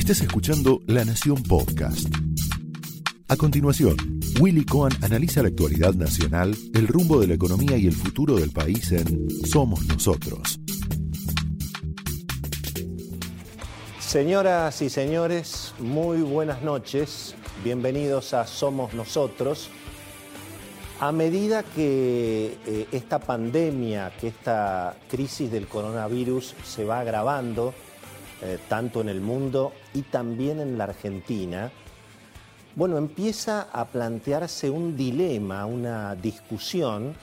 Estás escuchando La Nación Podcast. A continuación, Willy Cohen analiza la actualidad nacional, el rumbo de la economía y el futuro del país en Somos Nosotros. Señoras y señores, muy buenas noches. Bienvenidos a Somos Nosotros. A medida que eh, esta pandemia, que esta crisis del coronavirus se va agravando, eh, tanto en el mundo y también en la Argentina, bueno, empieza a plantearse un dilema, una discusión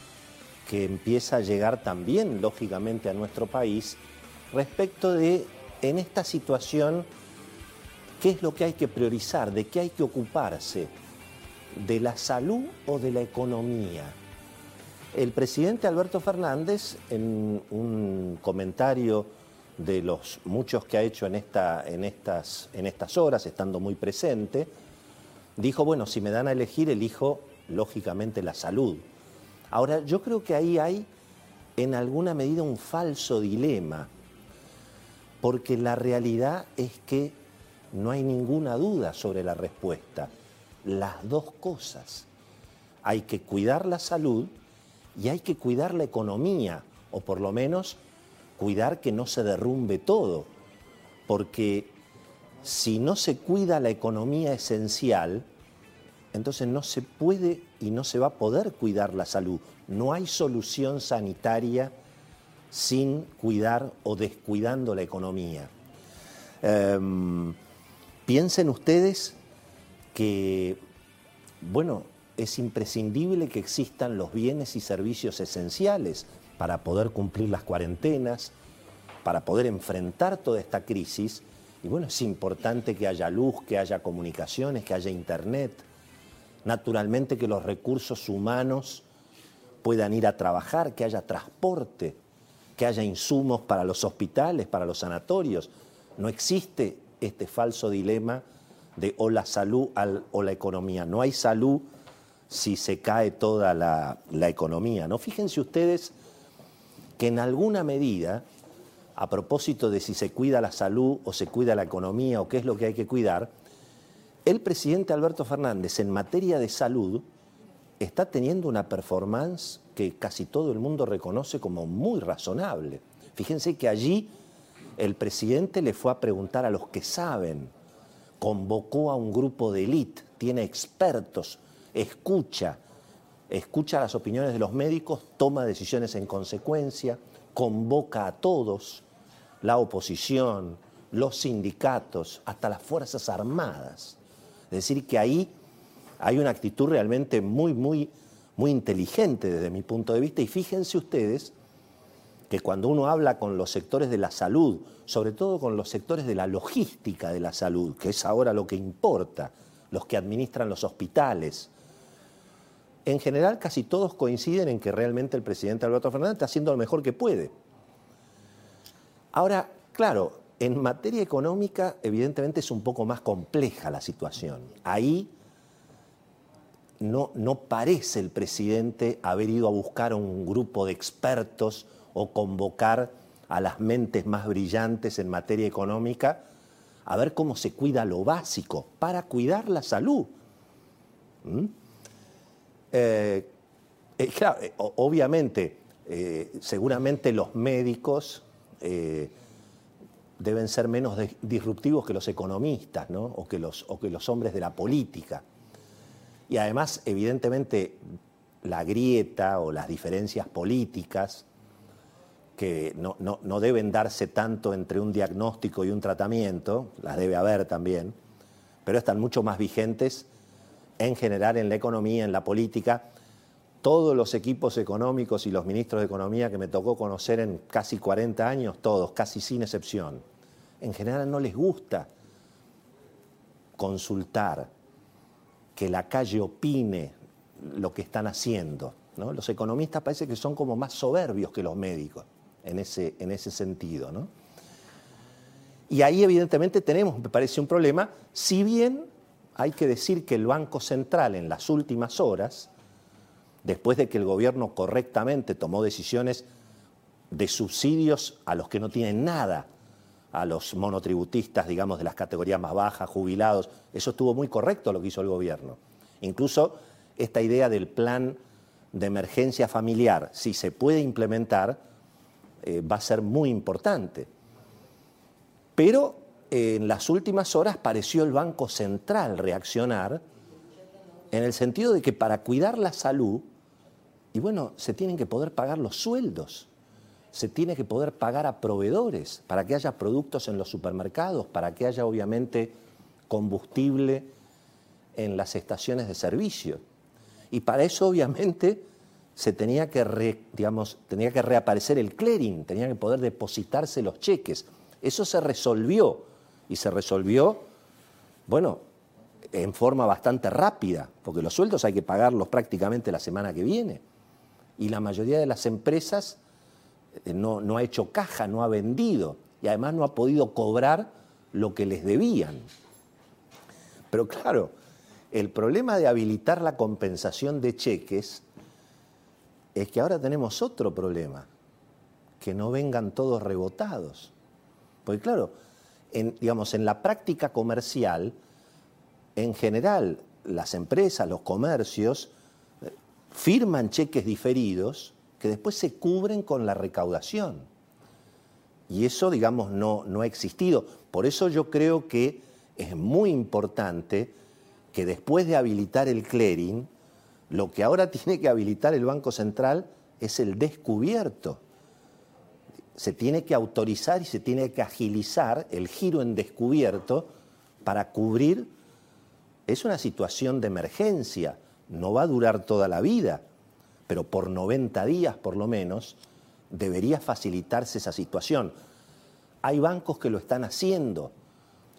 que empieza a llegar también, lógicamente, a nuestro país respecto de, en esta situación, qué es lo que hay que priorizar, de qué hay que ocuparse, de la salud o de la economía. El presidente Alberto Fernández, en un comentario de los muchos que ha hecho en, esta, en, estas, en estas horas, estando muy presente, dijo, bueno, si me dan a elegir, elijo lógicamente la salud. Ahora, yo creo que ahí hay en alguna medida un falso dilema, porque la realidad es que no hay ninguna duda sobre la respuesta. Las dos cosas. Hay que cuidar la salud y hay que cuidar la economía, o por lo menos cuidar que no se derrumbe todo, porque si no se cuida la economía esencial, entonces no se puede y no se va a poder cuidar la salud. No hay solución sanitaria sin cuidar o descuidando la economía. Em, piensen ustedes que, bueno, es imprescindible que existan los bienes y servicios esenciales para poder cumplir las cuarentenas, para poder enfrentar toda esta crisis y bueno, es importante que haya luz, que haya comunicaciones, que haya internet. Naturalmente que los recursos humanos puedan ir a trabajar, que haya transporte, que haya insumos para los hospitales, para los sanatorios. No existe este falso dilema de o la salud o la economía. No hay salud si se cae toda la, la economía. ¿no? Fíjense ustedes que en alguna medida a propósito de si se cuida la salud o se cuida la economía o qué es lo que hay que cuidar, el presidente Alberto Fernández en materia de salud está teniendo una performance que casi todo el mundo reconoce como muy razonable. Fíjense que allí el presidente le fue a preguntar a los que saben, convocó a un grupo de élite, tiene expertos, escucha, escucha las opiniones de los médicos, toma decisiones en consecuencia, convoca a todos, la oposición, los sindicatos, hasta las Fuerzas Armadas. Es decir, que ahí hay una actitud realmente muy, muy, muy inteligente desde mi punto de vista. Y fíjense ustedes que cuando uno habla con los sectores de la salud, sobre todo con los sectores de la logística de la salud, que es ahora lo que importa, los que administran los hospitales, en general casi todos coinciden en que realmente el presidente Alberto Fernández está haciendo lo mejor que puede. Ahora, claro, en materia económica evidentemente es un poco más compleja la situación. Ahí no, parece el presidente haber ido a buscar a un grupo de expertos o convocar a las mentes más brillantes en materia económica a ver cómo se cuida lo básico para cuidar la salud. ¿Mm? Eh, eh, claro, eh, obviamente, seguramente los médicos deben ser menos disruptivos que los economistas o, que los, o que los hombres de la política. Y además, evidentemente, la grieta o las diferencias políticas, que no, no, deben darse tanto entre un diagnóstico y un tratamiento, las debe haber también, pero están mucho más vigentes en general en la economía, en la política, todos los equipos económicos y los ministros de Economía que me tocó conocer en casi 40 años, todos, casi sin excepción, en general no les gusta consultar, que la calle opine lo que están haciendo. Los economistas parece que son como más soberbios que los médicos en ese, en ese sentido. Y ahí evidentemente tenemos, me parece, un problema, si bien hay que decir que el Banco Central en las últimas horas después de que el gobierno correctamente tomó decisiones de subsidios a los que no tienen nada a los monotributistas, digamos, de las categorías más bajas, jubilados. Eso estuvo muy correcto lo que hizo el gobierno. Incluso esta idea del plan de emergencia familiar, si se puede implementar, eh, va a ser muy importante. Pero en las últimas horas pareció el Banco Central reaccionar en el sentido de que para cuidar la salud, y bueno, se tienen que poder pagar los sueldos, se tiene que poder pagar a proveedores para que haya productos en los supermercados, para que haya obviamente combustible en las estaciones de servicio. Y para eso obviamente se tenía que, digamos, tenía que reaparecer el clearing, tenía que poder depositarse los cheques. Eso se resolvió y se resolvió, bueno, en forma bastante rápida, porque los sueldos hay que pagarlos prácticamente la semana que viene. Y la mayoría de las empresas eh, no, no ha hecho caja, no ha vendido y además no ha podido cobrar lo que les debían. Pero claro, el problema de habilitar la compensación de cheques es que ahora tenemos otro problema, que no vengan todos rebotados. Porque claro, en, digamos, en la práctica comercial, en general, las empresas, los comercios, eh, firman cheques diferidos que después se cubren con la recaudación. Y eso, digamos, no, no ha existido. Por eso yo creo que es muy importante que después de habilitar el clearing, lo que ahora tiene que habilitar el Banco Central es el descubierto. Se tiene que autorizar y se tiene que agilizar el giro en descubierto para cubrir. Es una situación de emergencia, no va a durar toda la vida, pero por 90 días por lo menos debería facilitarse esa situación. Hay bancos que lo están haciendo,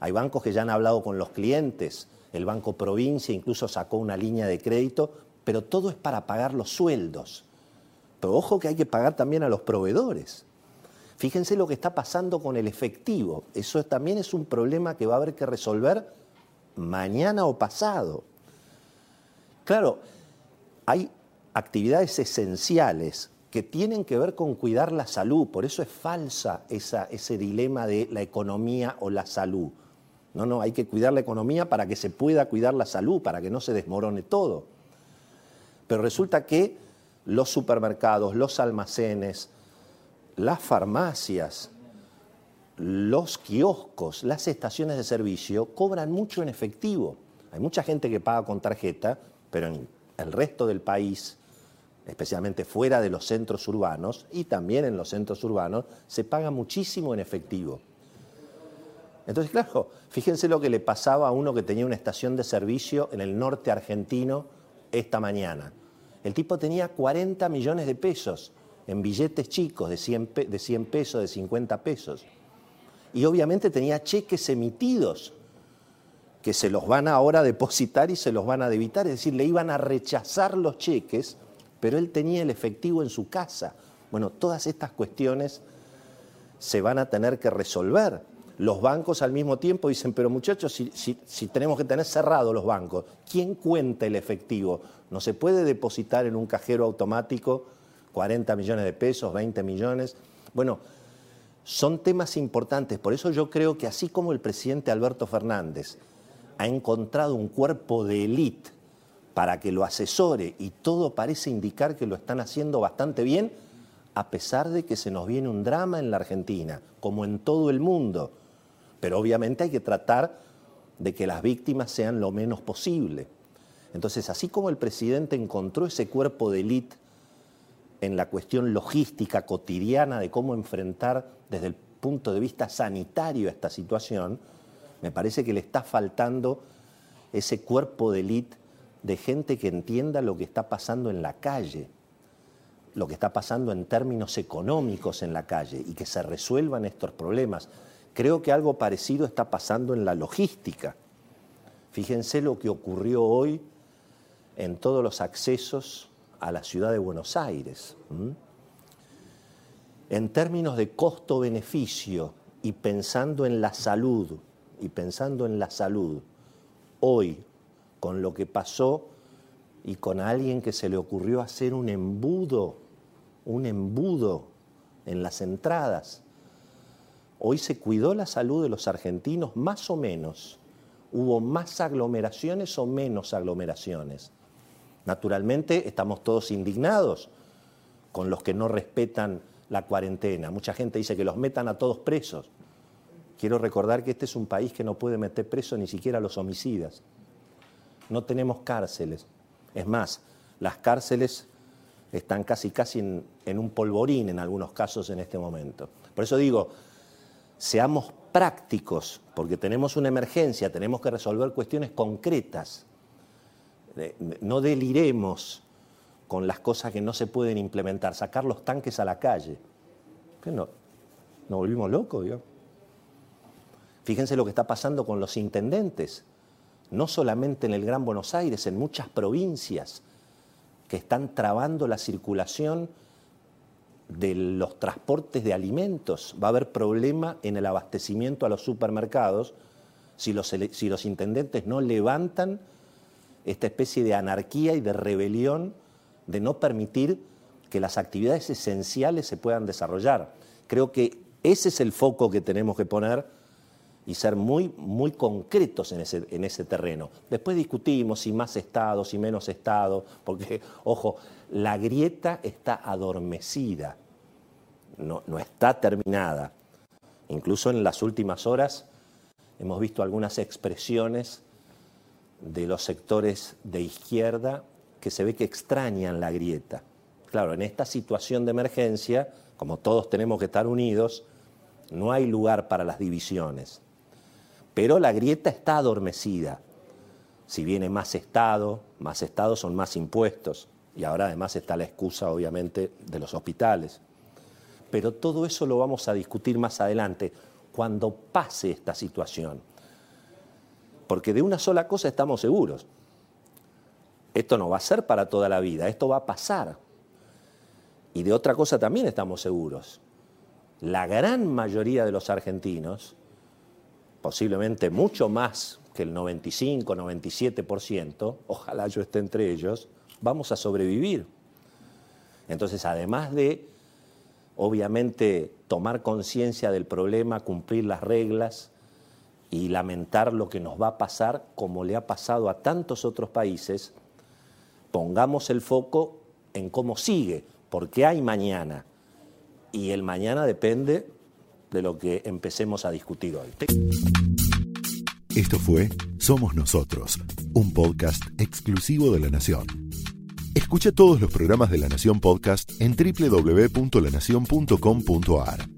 hay bancos que ya han hablado con los clientes, el Banco Provincia incluso sacó una línea de crédito, pero todo es para pagar los sueldos. Pero ojo que hay que pagar también a los proveedores. Fíjense lo que está pasando con el efectivo. Eso también es un problema que va a haber que resolver mañana o pasado. Claro, hay actividades esenciales que tienen que ver con cuidar la salud. Por eso es falsa ese dilema de la economía o la salud. No, no, hay que cuidar la economía para que se pueda cuidar la salud, para que no se desmorone todo. Pero resulta que los supermercados, los almacenes, las farmacias, los kioscos, las estaciones de servicio cobran mucho en efectivo. Hay mucha gente que paga con tarjeta, pero en el resto del país, especialmente fuera de los centros urbanos y también en los centros urbanos, se paga muchísimo en efectivo. Entonces, claro, fíjense lo que le pasaba a uno que tenía una estación de servicio en el norte argentino esta mañana. El tipo tenía 40 millones de pesos en billetes chicos de 100, de 100 pesos, de 50 pesos. Y obviamente tenía cheques emitidos que se los van ahora a depositar y se los van a debitar. Es decir, le iban a rechazar los cheques, pero él tenía el efectivo en su casa. Bueno, todas estas cuestiones se van a tener que resolver los bancos al mismo tiempo dicen, pero muchachos, si, tenemos que tener cerrados los bancos, ¿quién cuenta el efectivo? No se puede depositar en un cajero automático 40 millones de pesos, 20 millones. Bueno, son temas importantes. Por eso yo creo que así como el presidente Alberto Fernández ha encontrado un cuerpo de élite para que lo asesore y todo parece indicar que lo están haciendo bastante bien, a pesar de que se nos viene un drama en la Argentina, como en todo el mundo. Pero obviamente hay que tratar de que las víctimas sean lo menos posible. Entonces, así como el presidente encontró ese cuerpo de élite en la cuestión logística cotidiana de cómo enfrentar desde el punto de vista sanitario esta situación, me parece que le está faltando ese cuerpo de élite de gente que entienda lo que está pasando en la calle, lo que está pasando en términos económicos en la calle y que se resuelvan estos problemas. Creo que algo parecido está pasando en la logística. Fíjense lo que ocurrió hoy en todos los accesos a la ciudad de Buenos Aires. En términos de costo-beneficio y pensando en la salud, y pensando en la salud, hoy, con lo que pasó y con alguien que se le ocurrió hacer un embudo, un embudo en las entradas, Hoy se cuidó la salud de los argentinos más o menos. Hubo más aglomeraciones o menos aglomeraciones. Naturalmente estamos todos indignados con los que no respetan la cuarentena. Mucha gente dice que los metan a todos presos. Quiero recordar que este es un país que no puede meter presos ni siquiera a los homicidas. No tenemos cárceles. Es más, las cárceles están casi casi en, en, un polvorín en algunos casos en este momento. Por eso digo, seamos prácticos, porque tenemos una emergencia, tenemos que resolver cuestiones concretas. No deliremos con las cosas que no se pueden implementar, sacar los tanques a la calle. No, nos volvimos locos, ¿yo? Fíjense lo que está pasando con los intendentes, no solamente en el Gran Buenos Aires, en muchas provincias que están trabando la circulación de los transportes de alimentos. Va a haber problema en el abastecimiento a los supermercados si los, si los intendentes no levantan esta especie de anarquía y de rebelión de no permitir que las actividades esenciales se puedan desarrollar. Creo que ese es el foco que tenemos que poner y ser muy, muy concretos en ese, en ese terreno. Después discutimos si más Estado, si menos Estado, porque, ojo, la grieta está adormecida, no, no está terminada. Incluso en las últimas horas hemos visto algunas expresiones de los sectores de izquierda que se ve que extrañan la grieta. Claro, en esta situación de emergencia, como todos tenemos que estar unidos, no hay lugar para las divisiones. Pero la grieta está adormecida. Si viene más Estado, más Estado son más impuestos. Y ahora además está la excusa, obviamente, de los hospitales. Pero todo eso lo vamos a discutir más adelante, cuando pase esta situación. Porque de una sola cosa estamos seguros. Esto no va a ser para toda la vida, esto va a pasar. Y de otra cosa también estamos seguros. La gran mayoría de los argentinos, posiblemente mucho más que el 95, 97%, ojalá yo esté entre ellos, vamos a sobrevivir. Entonces, además de, obviamente, tomar conciencia del problema, cumplir las reglas, y lamentar lo que nos va a pasar como le ha pasado a tantos otros países, pongamos el foco en cómo sigue, porque hay mañana. Y el mañana depende de lo que empecemos a discutir hoy. Esto fue Somos Nosotros, un podcast exclusivo de La Nación. Escucha todos los programas de La Nación Podcast en www.lanacion.com.ar.